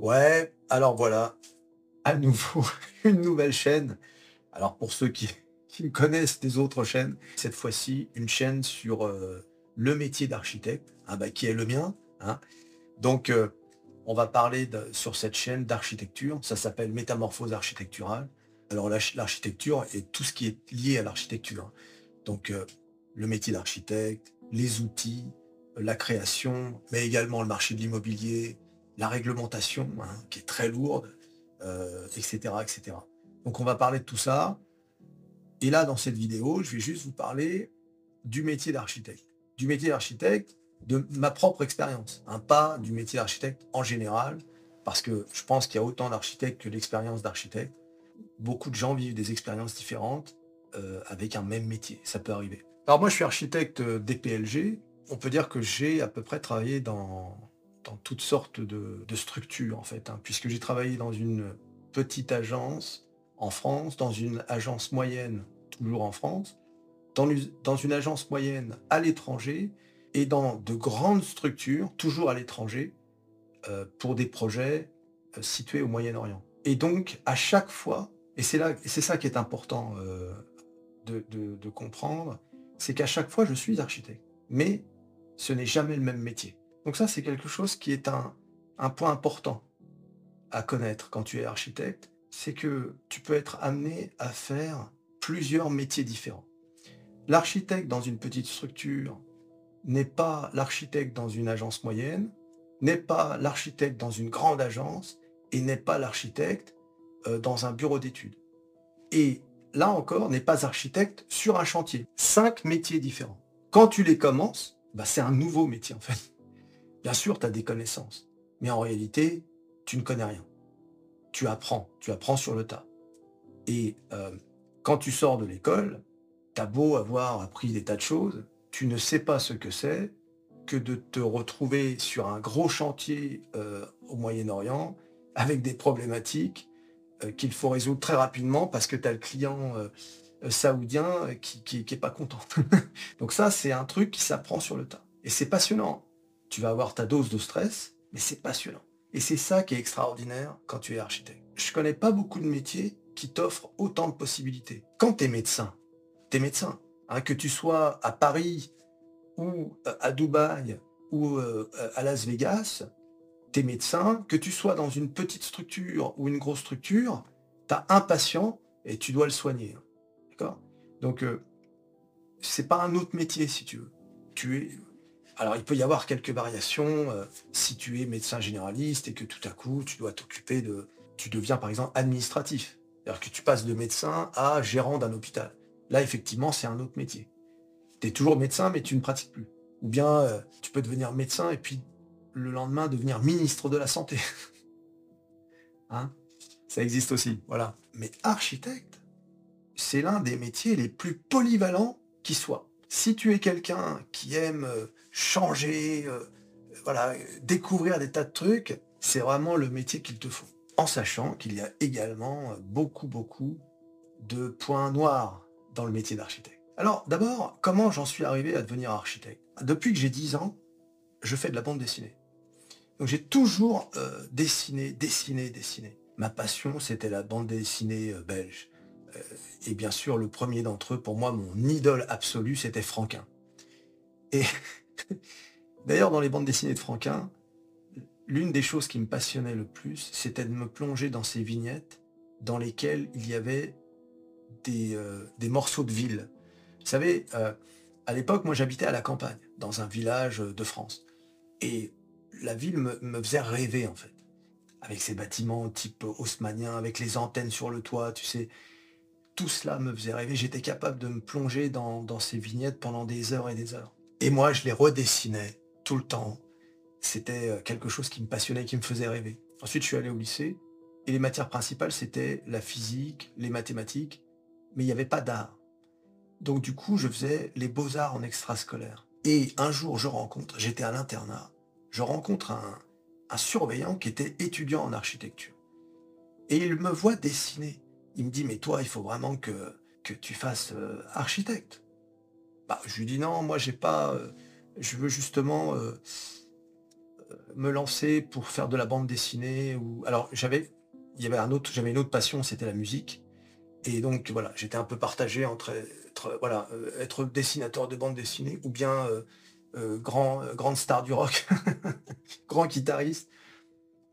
Ouais, alors voilà, à nouveau, une nouvelle chaîne. Alors pour ceux qui, me connaissent des autres chaînes, cette fois-ci, une chaîne sur euh, le métier d'architecte, hein, bah, qui est le mien. hein. Donc, euh, on va parler sur cette chaîne d'architecture. Ça s'appelle Métamorphose architecturale. Alors, l'arch- l'architecture et tout ce qui est lié à l'architecture. hein. Donc, euh, le métier d'architecte, les outils, la création, mais également le marché de l'immobilier, la réglementation, hein, qui est très lourde, euh, etc., etc. Donc, on va parler de tout ça. Et là, dans cette vidéo, je vais juste vous parler du métier d'architecte. Du métier d'architecte, de ma propre expérience, hein, pas du métier d'architecte en général, parce que je pense qu'il y a autant d'architectes que d'expériences d'architecte. Beaucoup de gens vivent des expériences différentes euh, avec un même métier, ça peut arriver. Alors moi, je suis architecte euh, DPLG. On peut dire que j'ai à peu près travaillé dans, dans toutes sortes de, structures, en fait, hein, puisque j'ai travaillé dans une petite agence en France, dans une agence moyenne, toujours en France, dans une, agence moyenne à l'étranger et dans de grandes structures, toujours à l'étranger, euh, pour des projets euh, situés au Moyen-Orient. Et donc, à chaque fois, et c'est là, c'est ça qui est important euh, de comprendre, c'est qu'à chaque fois, je suis architecte. Mais ce n'est jamais le même métier. Donc ça, c'est quelque chose qui est un, point important à connaître quand tu es architecte, c'est que tu peux être amené à faire plusieurs métiers différents. L'architecte dans une petite structure n'est pas l'architecte dans une agence moyenne, n'est pas l'architecte dans une grande agence et n'est pas l'architecte euh, dans un bureau d'études. Et là encore, n'est pas architecte sur un chantier. Cinq métiers différents. Quand tu les commences, bah, c'est un nouveau métier en fait. Bien sûr, tu as des connaissances, mais en réalité, tu ne connais rien. Tu apprends, tu apprends sur le tas. Et euh, quand tu sors de l'école, t'as beau avoir appris des tas de choses, tu ne sais pas ce que c'est que de te retrouver sur un gros chantier euh, au Moyen-Orient avec des problématiques euh, qu'il faut résoudre très rapidement parce que tu as le client saoudien qui, qui, qui est pas content. Donc ça, c'est un truc qui s'apprend sur le tas. Et c'est passionnant. Tu vas avoir ta dose de stress, mais c'est passionnant. Et c'est ça qui est extraordinaire quand tu es architecte. Je connais pas beaucoup de métiers qui t'offrent autant de possibilités. Quand tu es médecin, tu es médecin. hein, que tu sois à Paris ou euh, à Dubaï ou euh, à Las Vegas, tu es médecin. Que tu sois dans une petite structure ou une grosse structure, tu as un patient et tu dois le soigner. hein. D'accord? Donc, euh, c'est pas un autre métier si tu veux. Tu es alors, il peut y avoir quelques variations euh, si tu es médecin généraliste et que tout à coup, tu dois t'occuper de... Tu deviens, par exemple, administratif. C'est-à-dire que tu passes de médecin à gérant d'un hôpital. Là, effectivement, c'est un autre métier. Tu es toujours médecin, mais tu ne pratiques plus. Ou bien, euh, tu peux devenir médecin et puis le lendemain devenir ministre de la Santé. hein? Ça existe aussi, voilà. Mais architecte, c'est l'un des métiers les plus polyvalents qui soit. Si tu es quelqu'un qui aime euh, changer, euh, voilà, découvrir des tas de trucs, c'est vraiment le métier qu'il te faut. En sachant qu'il y a également euh, beaucoup, beaucoup de points noirs dans le métier d'architecte. Alors, d'abord, comment j'en suis arrivé à devenir architecte? Depuis que j'ai 10 ans, je fais de la bande dessinée. Donc j'ai toujours dessiné, dessiné, dessiné. Ma passion, c'était la bande dessinée belge. Euh, et bien sûr, le premier d'entre eux, pour moi, mon idole absolue, c'était Franquin. Et d'ailleurs, dans les bandes dessinées de Franquin, l'une des choses qui me passionnait le plus, c'était de me plonger dans ces vignettes dans lesquelles il y avait des, euh, morceaux de ville. Vous savez, euh, à l'époque, moi j'habitais à la campagne, dans un village de France. Et la ville me, me faisait rêver, en fait. Avec ses bâtiments type haussmannien, avec les antennes sur le toit, tu sais. Tout cela me faisait rêver. J'étais capable de me plonger dans, ces vignettes pendant des heures et des heures. Et moi, je les redessinais tout le temps. C'était euh, quelque chose qui me passionnait, qui me faisait rêver. Ensuite, je suis allé au lycée. Et les matières principales, c'était la physique, les mathématiques. Mais il n'y avait pas d'art. Donc du coup, je faisais les beaux-arts en extrascolaire. Et un jour, je rencontre, j'étais à l'internat, je rencontre un surveillant qui était étudiant en architecture. Et il me voit dessiner. Il me dit, mais toi, il faut vraiment que, que tu fasses euh, architecte. Bah, je lui dis, non, moi, j'ai pas... euh, je veux justement euh, me lancer pour faire de la bande dessinée ou alors j'avais il y avait un autre j'avais une autre passion c'était la musique et donc voilà j'étais un peu partagé entre être, voilà être dessinateur de bande dessinée ou bien grand grande star du rock grand guitariste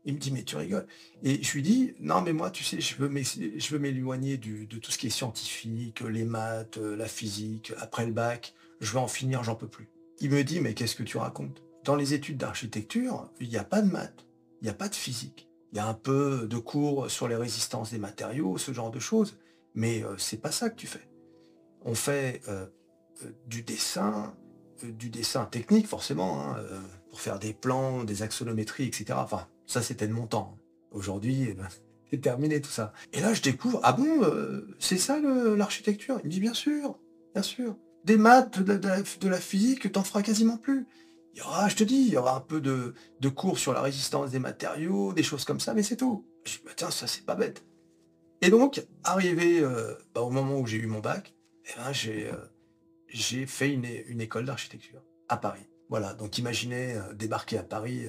il me dit mais tu rigoles et je lui dis non mais moi tu sais je veux m'éloigner de tout ce qui est scientifique les maths la physique après le bac je veux en finir j'en peux plus il me dit mais qu'est-ce que tu racontes? Dans les études d'architecture, il n'y a pas de maths, il n'y a pas de physique. Il y a un peu de cours sur les résistances des matériaux, ce genre de choses, mais euh, c'est pas ça que tu fais. On fait euh, euh, du dessin, du dessin technique forcément, hein, pour faire des plans, des axonométries, etc. Enfin, ça c'était de mon temps. Aujourd'hui, eh ben, c'est terminé tout ça. Et là, je découvre, ah bon, c'est ça l'architecture? Il me dit, bien sûr, bien sûr. Des maths, de, la, physique, t'en feras quasiment plus il y aura, je te dis, il y aura un peu de, cours sur la résistance des matériaux, des choses comme ça, mais c'est tout. Je dis, bah, tiens, ça c'est pas bête. Et donc, arrivé euh, bah, au moment où j'ai eu mon bac, eh ben, j'ai, euh, fait une, école d'architecture à Paris. Voilà, donc imaginez euh, débarquer à Paris,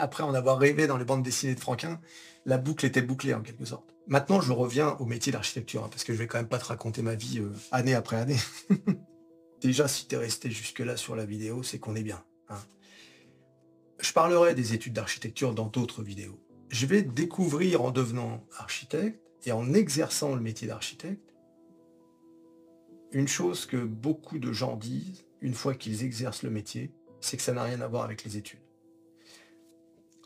après en avoir rêvé dans les bandes dessinées de Franquin, la boucle était bouclée en quelque sorte. Maintenant, je reviens au métier d'architecture, hein, parce que je vais quand même pas te raconter ma vie année après année. Déjà, si tu es resté jusque-là sur la vidéo, c'est qu'on est bien. Hein. Je parlerai des études d'architecture dans d'autres vidéos. Je vais découvrir en devenant architecte et en exerçant le métier d'architecte une chose que beaucoup de gens disent une fois qu'ils exercent le métier, c'est que ça n'a rien à voir avec les études.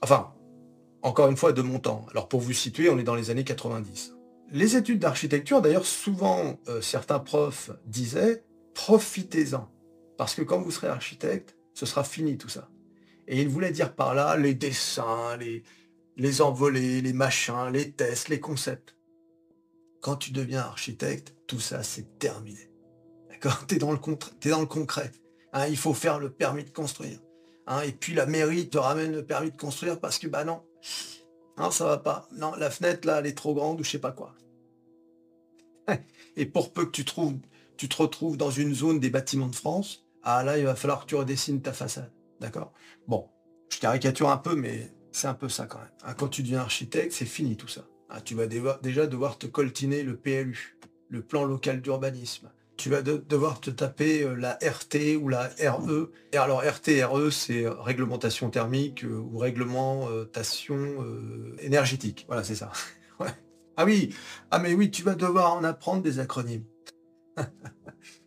Enfin, encore une fois, de mon temps. Alors pour vous situer, on est dans les années 90. Les études d'architecture, d'ailleurs, souvent, euh, certains profs disaient, profitez-en. Parce que quand vous serez architecte, ce sera fini tout ça. Et il voulait dire par là les dessins, les, les envolées, les machins, les tests, les concepts. Quand tu deviens architecte, tout ça c'est terminé. D'accord? T'es dans le es dans le concret. Hein, il faut faire le permis de construire. Hein, et puis la mairie te ramène le permis de construire parce que bah non, hein, ça va pas. Non, la fenêtre là, elle est trop grande ou je sais pas quoi. Et pour peu que tu trouves, tu te retrouves dans une zone des bâtiments de France, ah là, il va falloir que tu redessines ta façade. D'accord? Bon, je caricature un peu, mais c'est un peu ça quand même. Hein, quand tu deviens architecte, c'est fini tout ça. Ah, tu vas déjà devoir te coltiner le PLU, le plan local d'urbanisme. Tu vas devoir te taper euh, la RT ou la RE. Et alors RT, RE, c'est euh, réglementation thermique euh, ou réglementation énergétique. Voilà, c'est ça. Ah oui, ah mais oui, tu vas devoir en apprendre des acronymes.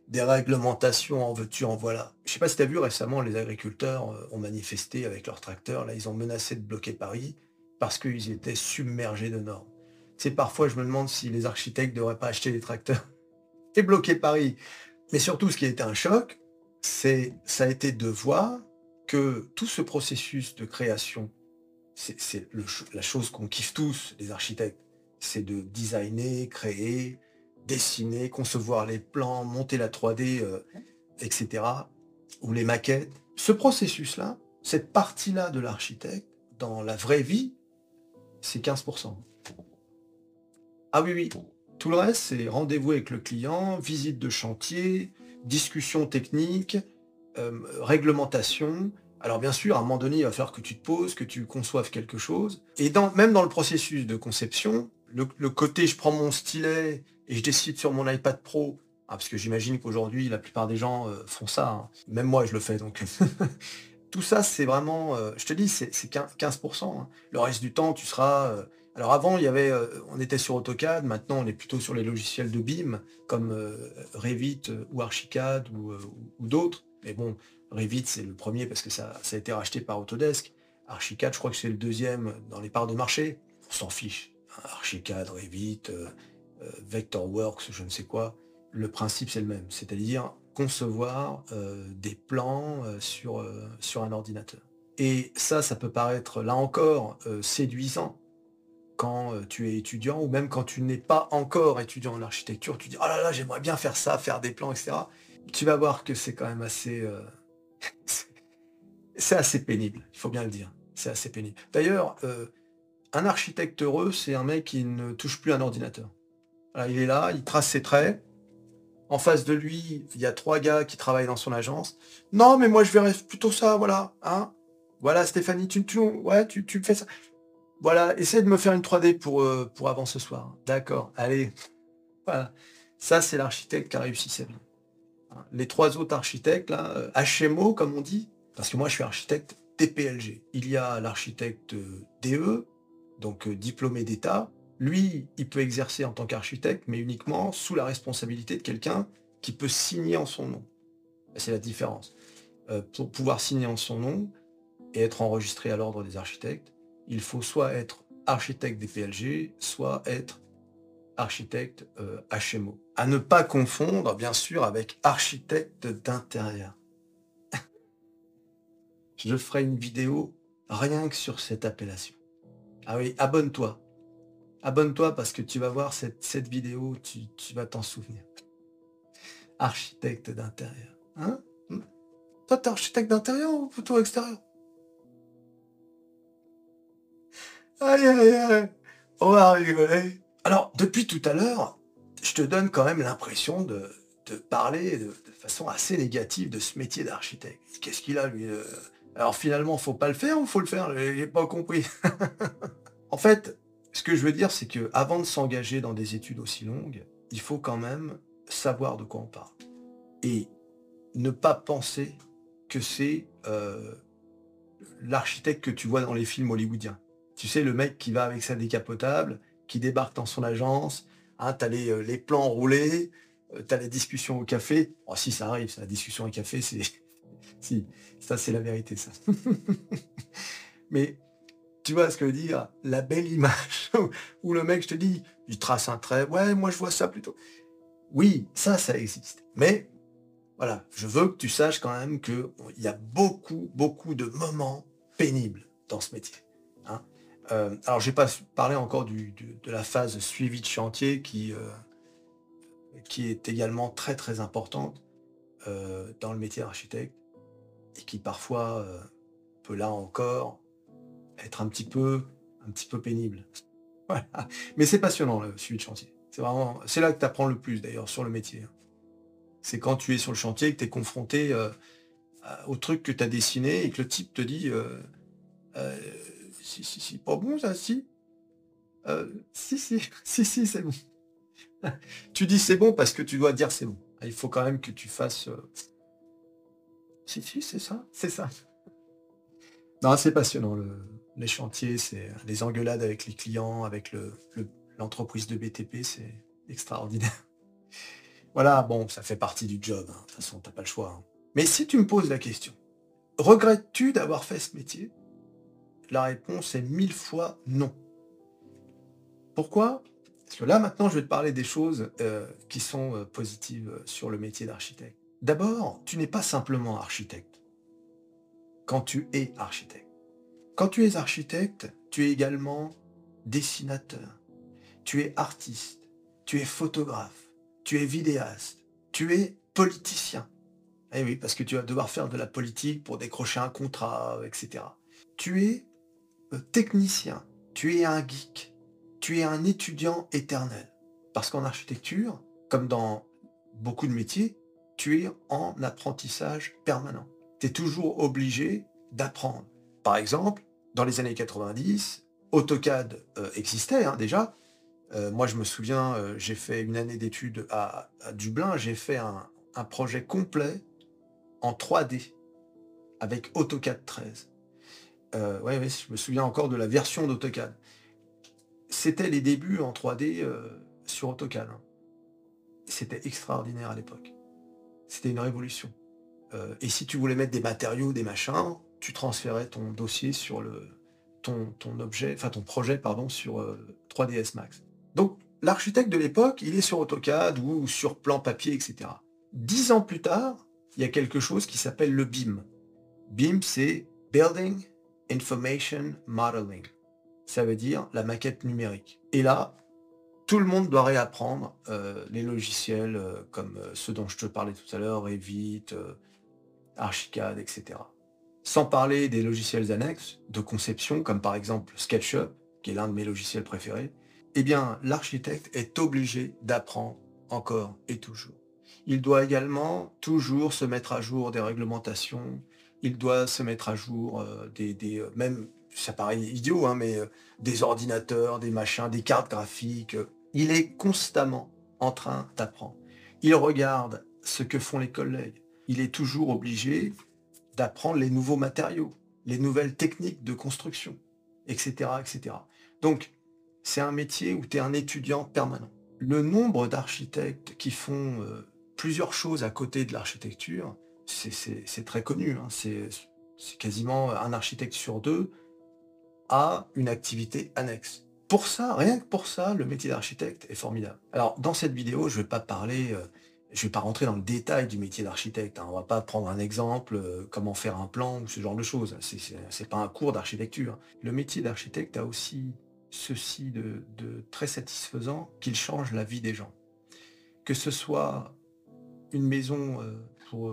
des réglementations en veux-tu, en voilà. Je sais pas si tu as vu récemment, les agriculteurs ont manifesté avec leurs tracteurs. Là, ils ont menacé de bloquer Paris parce qu'ils étaient submergés de normes. C'est parfois, je me demande si les architectes ne devraient pas acheter des tracteurs et bloquer Paris. Mais surtout, ce qui a été un choc, c'est ça a été de voir que tout ce processus de création, c'est la chose qu'on kiffe tous, les architectes, c'est de designer, créer, dessiner, concevoir les plans, monter la 3D, euh, etc. Ou les maquettes. Ce processus-là, cette partie-là de l'architecte, dans la vraie vie, c'est 15%. Ah oui, oui. Tout le reste, c'est rendez-vous avec le client, visite de chantier, discussion technique, euh, réglementation. Alors bien sûr, à un moment donné, il va falloir que tu te poses, que tu conçoives quelque chose. Et même dans le processus de conception, le côté je prends mon stylet et je décide sur mon iPad Pro, ah, parce que j'imagine qu'aujourd'hui la plupart des gens euh, font ça, hein. même moi je le fais donc. Tout ça c'est vraiment, euh, je te dis, c'est 15%. Hein. Le reste du temps tu seras... Euh, alors avant avait, on était sur AutoCAD, maintenant on est plutôt sur les logiciels de BIM comme Revit ou Archicad ou, d'autres. Mais bon, Revit c'est le premier parce que ça, a été racheté par Autodesk. Archicad je crois que c'est le deuxième dans les parts de marché. On s'en fiche. Archicad, Revit, euh, Vectorworks, je ne sais quoi, le principe c'est le même, c'est-à-dire concevoir euh, des plans euh, sur, sur un ordinateur. Et ça, ça peut paraître là encore séduisant quand tu es étudiant ou même quand tu n'es pas encore étudiant en architecture, tu dis oh là là j'aimerais bien faire ça, faire des plans, etc. Tu vas voir que c'est quand même assez c'est assez pénible, il faut bien le dire. C'est assez pénible. D'ailleurs, un architecte heureux, c'est un mec qui ne touche plus un ordinateur il est là, il trace ses traits. En face de lui, il y a trois gars qui travaillent dans son agence. Non, mais moi je verrais plutôt ça, voilà. Hein Voilà, Stéphanie, tu, tu, ouais, tu, tu fais ça. Voilà, essaie de me faire une 3D pour, euh, pour avant ce soir. D'accord, allez. Voilà. Ça, c'est l'architecte qui a réussi sa vie. Hein, les trois autres architectes, HMO, comme on dit, parce que moi, je suis architecte DPLG. Il y a l'architecte DE, donc diplômé d'État. Lui, il peut exercer en tant qu'architecte, mais uniquement sous la responsabilité de quelqu'un qui peut signer en son nom. C'est la différence. pour pouvoir signer en son nom et être enregistré à l'ordre des architectes, il faut soit être architecte DPLG, soit être architecte HMO. À ne pas confondre, bien sûr, avec architecte d'intérieur. Je ferai une vidéo rien que sur cette appellation. Ah oui, abonne-toi. Abonne-toi parce que tu vas voir cette, cette vidéo, tu, tu vas t'en souvenir. Architecte d'intérieur. Hein? Hmm? Toi, t'es architecte d'intérieur ou plutôt extérieur? Aïe, aïe, aïe. On va rigoler. Alors, depuis tout à l'heure, je te donne quand même l'impression de, parler de, façon assez négative de ce métier d'architecte. Qu'est-ce qu'il a, lui euh Alors finalement, faut pas le faire ou faut le faire? J'ai pas compris. en fait, ce que je veux dire, c'est que avant de s'engager dans des études aussi longues, il faut quand même savoir de quoi on parle. Et ne pas penser que c'est euh, l'architecte que tu vois dans les films hollywoodiens. Tu sais, le mec qui va avec sa décapotable, qui débarque dans son agence, hein, tu as euh, les, plans roulés, euh, tu as la discussion au café. Oh, si ça arrive, la discussion au café, c'est... si, ça c'est la vérité, ça. Mais tu vois ce que je veux dire? La belle image où le mec, je te dis, il trace un trait, ouais, moi je vois ça plutôt. Oui, ça, ça existe. Mais voilà, je veux que tu saches quand même qu'il y a beaucoup, beaucoup de moments pénibles dans ce métier. Hein. Euh, alors, je n'ai pas parlé encore de la phase suivi de chantier qui, euh, qui est également très, très importante euh, dans le métier d'architecte et qui parfois peut là encore être un petit peu, un petit peu pénible. Mais c'est passionnant le suivi de chantier. C'est vraiment, c'est là que tu apprends le plus d'ailleurs sur le métier. C'est quand tu es sur le chantier que tu es confronté euh, au truc que tu as dessiné et que le type te dit euh, euh, si, si, si, pas bon ça, si. si, si, si, si, c'est bon. tu dis c'est bon parce que tu dois dire c'est bon. Il faut quand même que tu fasses. Si, si, c'est ça, c'est ça. Non, c'est passionnant. Le, les chantiers, c'est les engueulades avec les clients, avec le, l'entreprise de BTP, c'est extraordinaire. Voilà, bon, ça fait partie du job, hein. de toute façon, t'as pas le choix. Hein. Mais si tu me poses la question, regrettes-tu d'avoir fait ce métier? La réponse est mille fois non. Pourquoi? Parce que là, maintenant, je vais te parler des choses euh, qui sont euh, positives sur le métier d'architecte. D'abord, tu n'es pas simplement architecte. Quand tu es architecte. Quand tu es architecte, tu es également dessinateur, tu es artiste, tu es photographe, tu es vidéaste, tu es politicien. Eh oui, parce que tu vas devoir faire de la politique pour décrocher un contrat, etc. Tu es euh, technicien, tu es un geek, tu es un étudiant éternel. Parce qu'en architecture, comme dans beaucoup de métiers, tu es en apprentissage permanent. Tu es toujours obligé d'apprendre. Par exemple, dans les années 90, AutoCAD euh, existait hein, déjà, euh, moi, je me souviens, euh, j'ai fait une année d'études à, Dublin, j'ai fait un, projet complet en 3D avec AutoCAD 13. Euh, ouais, je me souviens encore de la version d'AutoCAD. C'était les débuts en 3D sur AutoCAD. Hein. C'était extraordinaire à l'époque. C'était une révolution. et si tu voulais mettre des matériaux, des machins, tu transférais ton dossier sur le ton, ton objet, enfin ton projet pardon sur 3ds Max. Donc l'architecte de l'époque, il est sur AutoCAD ou sur plan papier, etc. Dix ans plus tard, il y a quelque chose qui s'appelle le BIM. BIM, c'est Building Information Modeling. Ça veut dire la maquette numérique. Et là, tout le monde doit réapprendre euh, les logiciels euh, comme euh, ceux dont je te parlais tout à l'heure, Revit, Archicad, etc. Sans parler des logiciels annexes de conception, comme par exemple SketchUp, qui est l'un de mes logiciels préférés, eh bien, l'architecte est obligé d'apprendre encore et toujours. Il doit également toujours se mettre à jour des réglementations, il doit se mettre à jour euh, des, euh, même, ça paraît idiot, hein, mais euh, des ordinateurs, des machins, des cartes graphiques. Il est constamment en train d'apprendre. Il regarde ce que font les collègues. Il est toujours obligé d'apprendre les nouveaux matériaux, les nouvelles techniques de construction, etc. etc. Donc, c'est un métier où tu es un étudiant permanent. Le nombre d'architectes qui font plusieurs choses à côté de l'architecture, c'est- très connu. hein. C'est quasiment un architecte sur deux a une activité annexe. Pour ça, rien que pour ça, le métier d'architecte est formidable. Alors, dans cette vidéo, je vais pas parler, euh, je vais pas rentrer dans le détail du métier d'architecte. hein. On va pas prendre un exemple, euh, comment faire un plan ou ce genre de choses. C'est- pas un cours d'architecture. Le métier d'architecte a aussi ceci de, très satisfaisant qu'il change la vie des gens. Que ce soit une maison euh, pour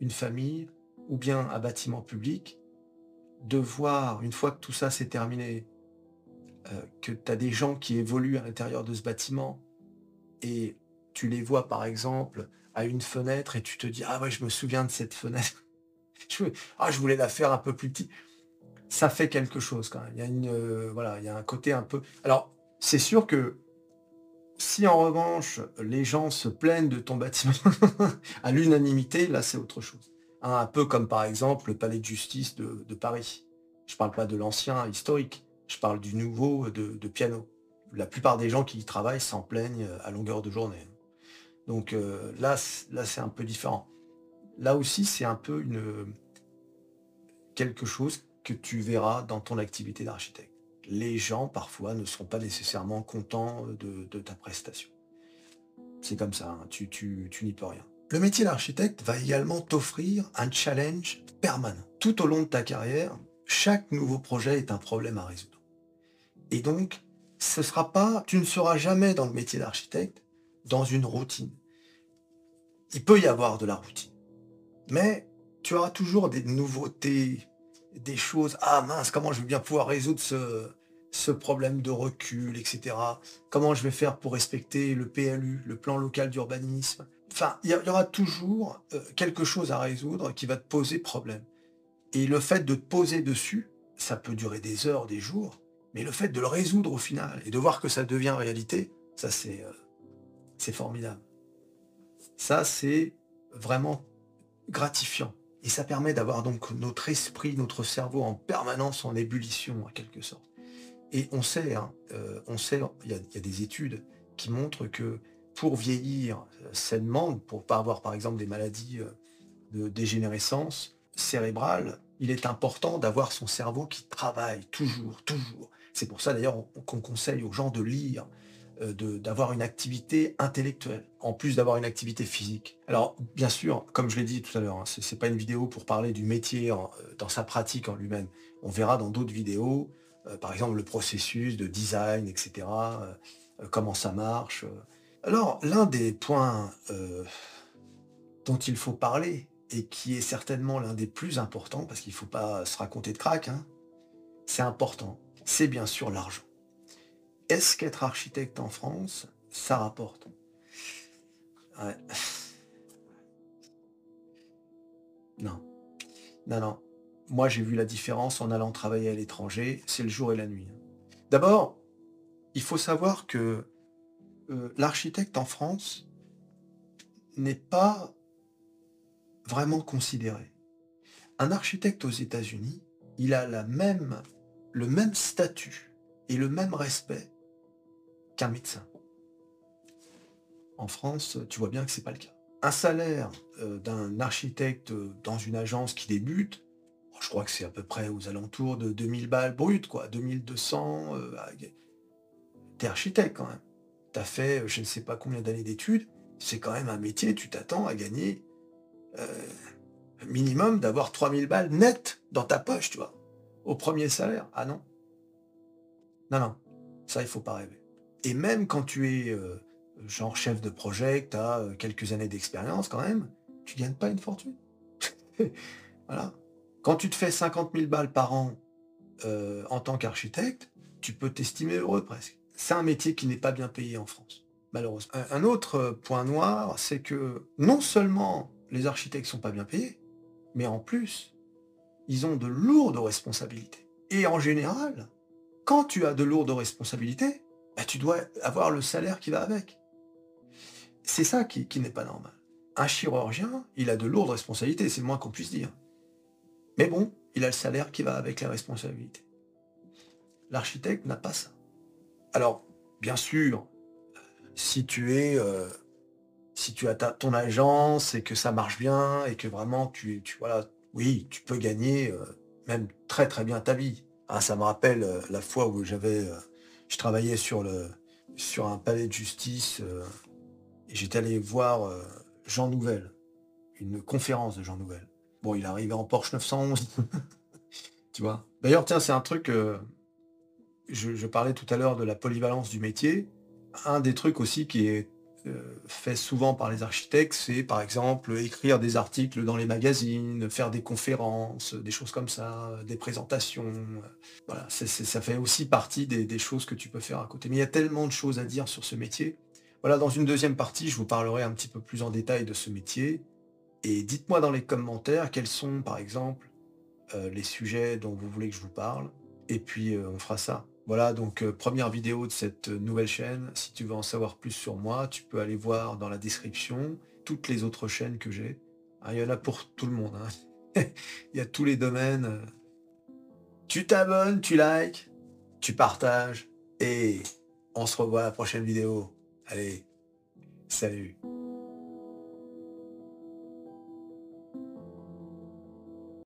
une famille ou bien un bâtiment public, de voir, une fois que tout ça s'est terminé, euh, que tu as des gens qui évoluent à l'intérieur de ce bâtiment et tu les vois par exemple à une fenêtre et tu te dis ah ouais je me souviens de cette fenêtre. Je, ah je voulais la faire un peu plus petite ça fait quelque chose quand même. Il y a une euh, voilà il y a un côté un peu alors c'est sûr que si en revanche les gens se plaignent de ton bâtiment à l'unanimité là c'est autre chose Hein, un peu comme par exemple le palais de justice de, Paris je parle pas de l'ancien historique je parle du nouveau de, piano. La plupart des gens qui y travaillent s'en plaignent à longueur de journée. Donc euh, là, là c'est un peu différent. Là aussi, c'est un peu une quelque chose que tu verras dans ton activité d'architecte. Les gens, parfois, ne seront pas nécessairement contents de, de ta prestation. C'est comme ça, hein, tu, tu, tu n'y peux rien. Le métier d'architecte va également t'offrir un challenge permanent. Tout au long de ta carrière, chaque nouveau projet est un problème à résoudre. Et donc, ce sera pas, tu ne seras jamais dans le métier d'architecte dans une routine. Il peut y avoir de la routine, mais tu auras toujours des nouveautés, des choses. Ah mince, comment je vais bien pouvoir résoudre ce, problème de recul, etc. Comment je vais faire pour respecter le PLU, le plan local d'urbanisme. Enfin, il y, aura toujours euh, quelque chose à résoudre qui va te poser problème. Et le fait de te poser dessus, ça peut durer des heures, des jours, mais le fait de le résoudre au final et de voir que ça devient réalité, ça c'est euh, c'est formidable. Ça c'est vraiment gratifiant. Et ça permet d'avoir donc notre esprit, notre cerveau en permanence en ébullition, en quelque sorte. Et on sait, hein, euh, on sait, il y, a, des études qui montrent que pour vieillir euh, sainement, pour pas avoir par exemple des maladies euh, de dégénérescence cérébrale, il est important d'avoir son cerveau qui travaille toujours, toujours. C'est pour ça d'ailleurs on- qu'on conseille aux gens de lire, d'avoir une activité intellectuelle, en plus d'avoir une activité physique. Alors bien sûr, comme je l'ai dit tout à l'heure, hein, c'est c'est pas une vidéo pour parler du métier euh, dans sa pratique en lui-même. On verra dans d'autres vidéos, euh, par exemple le processus de design, etc., euh, euh, comment ça marche. euh. Alors l'un des points euh, dont il faut parler, et qui est certainement l'un des plus importants, parce qu'il ne faut pas se raconter de crack, hein, c'est important, c'est bien sûr l'argent. Est-ce qu'être architecte en France, ça rapporte? Non. Non, non. Moi, j'ai vu la différence en allant travailler à l'étranger, c'est le jour et la nuit. D'abord, il faut savoir que euh, l'architecte en France n'est pas vraiment considéré. Un architecte aux États-Unis, il a même, le même statut et le même respect qu'un médecin. En France, tu vois bien que c'est pas le cas. Un salaire euh, d'un architecte dans une agence qui débute, oh, je crois que c'est à peu près aux alentours de 2000 balles brutes, quoi, 2200. Euh, T'es architecte quand même. T'as fait euh, je ne sais pas combien d'années d'études. C'est quand même un métier, tu t'attends à gagner euh, minimum d'avoir 3000 balles net dans ta poche, tu vois, au premier salaire. Ah non. Non, non, ça, il faut pas rêver. Et même quand tu es euh, genre chef de projet, tu as quelques années d'expérience quand même, tu gagnes pas une fortune. voilà. Quand tu te fais 50 000 balles par an euh, en tant qu'architecte, tu peux t'estimer heureux presque. C'est un métier qui n'est pas bien payé en France, malheureusement. Un, un autre point noir, c'est que non seulement les architectes sont pas bien payés, mais en plus, ils ont de lourdes responsabilités. Et en général, quand tu as de lourdes responsabilités, bah, tu dois avoir le salaire qui va avec. C'est ça qui, n'est pas normal. Un chirurgien, il a de lourdes responsabilités, c'est le moins qu'on puisse dire. Mais bon, il a le salaire qui va avec les responsabilités. L'architecte n'a pas ça. Alors, bien sûr, si tu es, euh, si tu as ton agence et que ça marche bien et que vraiment tu, tu voilà, oui, tu peux gagner euh, même très très bien ta vie. Ah, ça me rappelle euh, la fois où j'avais, je travaillais sur le, sur un palais de justice et j'étais allé voir Jean Nouvel, une conférence de Jean Nouvel. Bon, il arrivé en Porsche 911, tu vois? D'ailleurs, tiens, c'est un truc je, parlais tout à l'heure de la polyvalence du métier. Un des trucs aussi qui est euh, fait souvent par les architectes, c'est par exemple écrire des articles dans les magazines, faire des conférences, des choses comme ça, des présentations. Voilà, ça fait aussi partie des, choses que tu peux faire à côté. Mais il y a tellement de choses à dire sur ce métier. Voilà, dans une deuxième partie, je vous parlerai un petit peu plus en détail de ce métier. Et dites-moi dans les commentaires quels sont, par exemple, euh, les sujets dont vous voulez que je vous parle. Et puis, euh, on fera ça. Voilà, donc euh, première vidéo de cette euh, nouvelle chaîne. Si tu veux en savoir plus sur moi, tu peux aller voir dans la description toutes les autres chaînes que j'ai. Ah, il y en a pour tout le monde. Hein. il y a tous les domaines. Tu t'abonnes, tu likes, tu partages et on se revoit à la prochaine vidéo. Allez, salut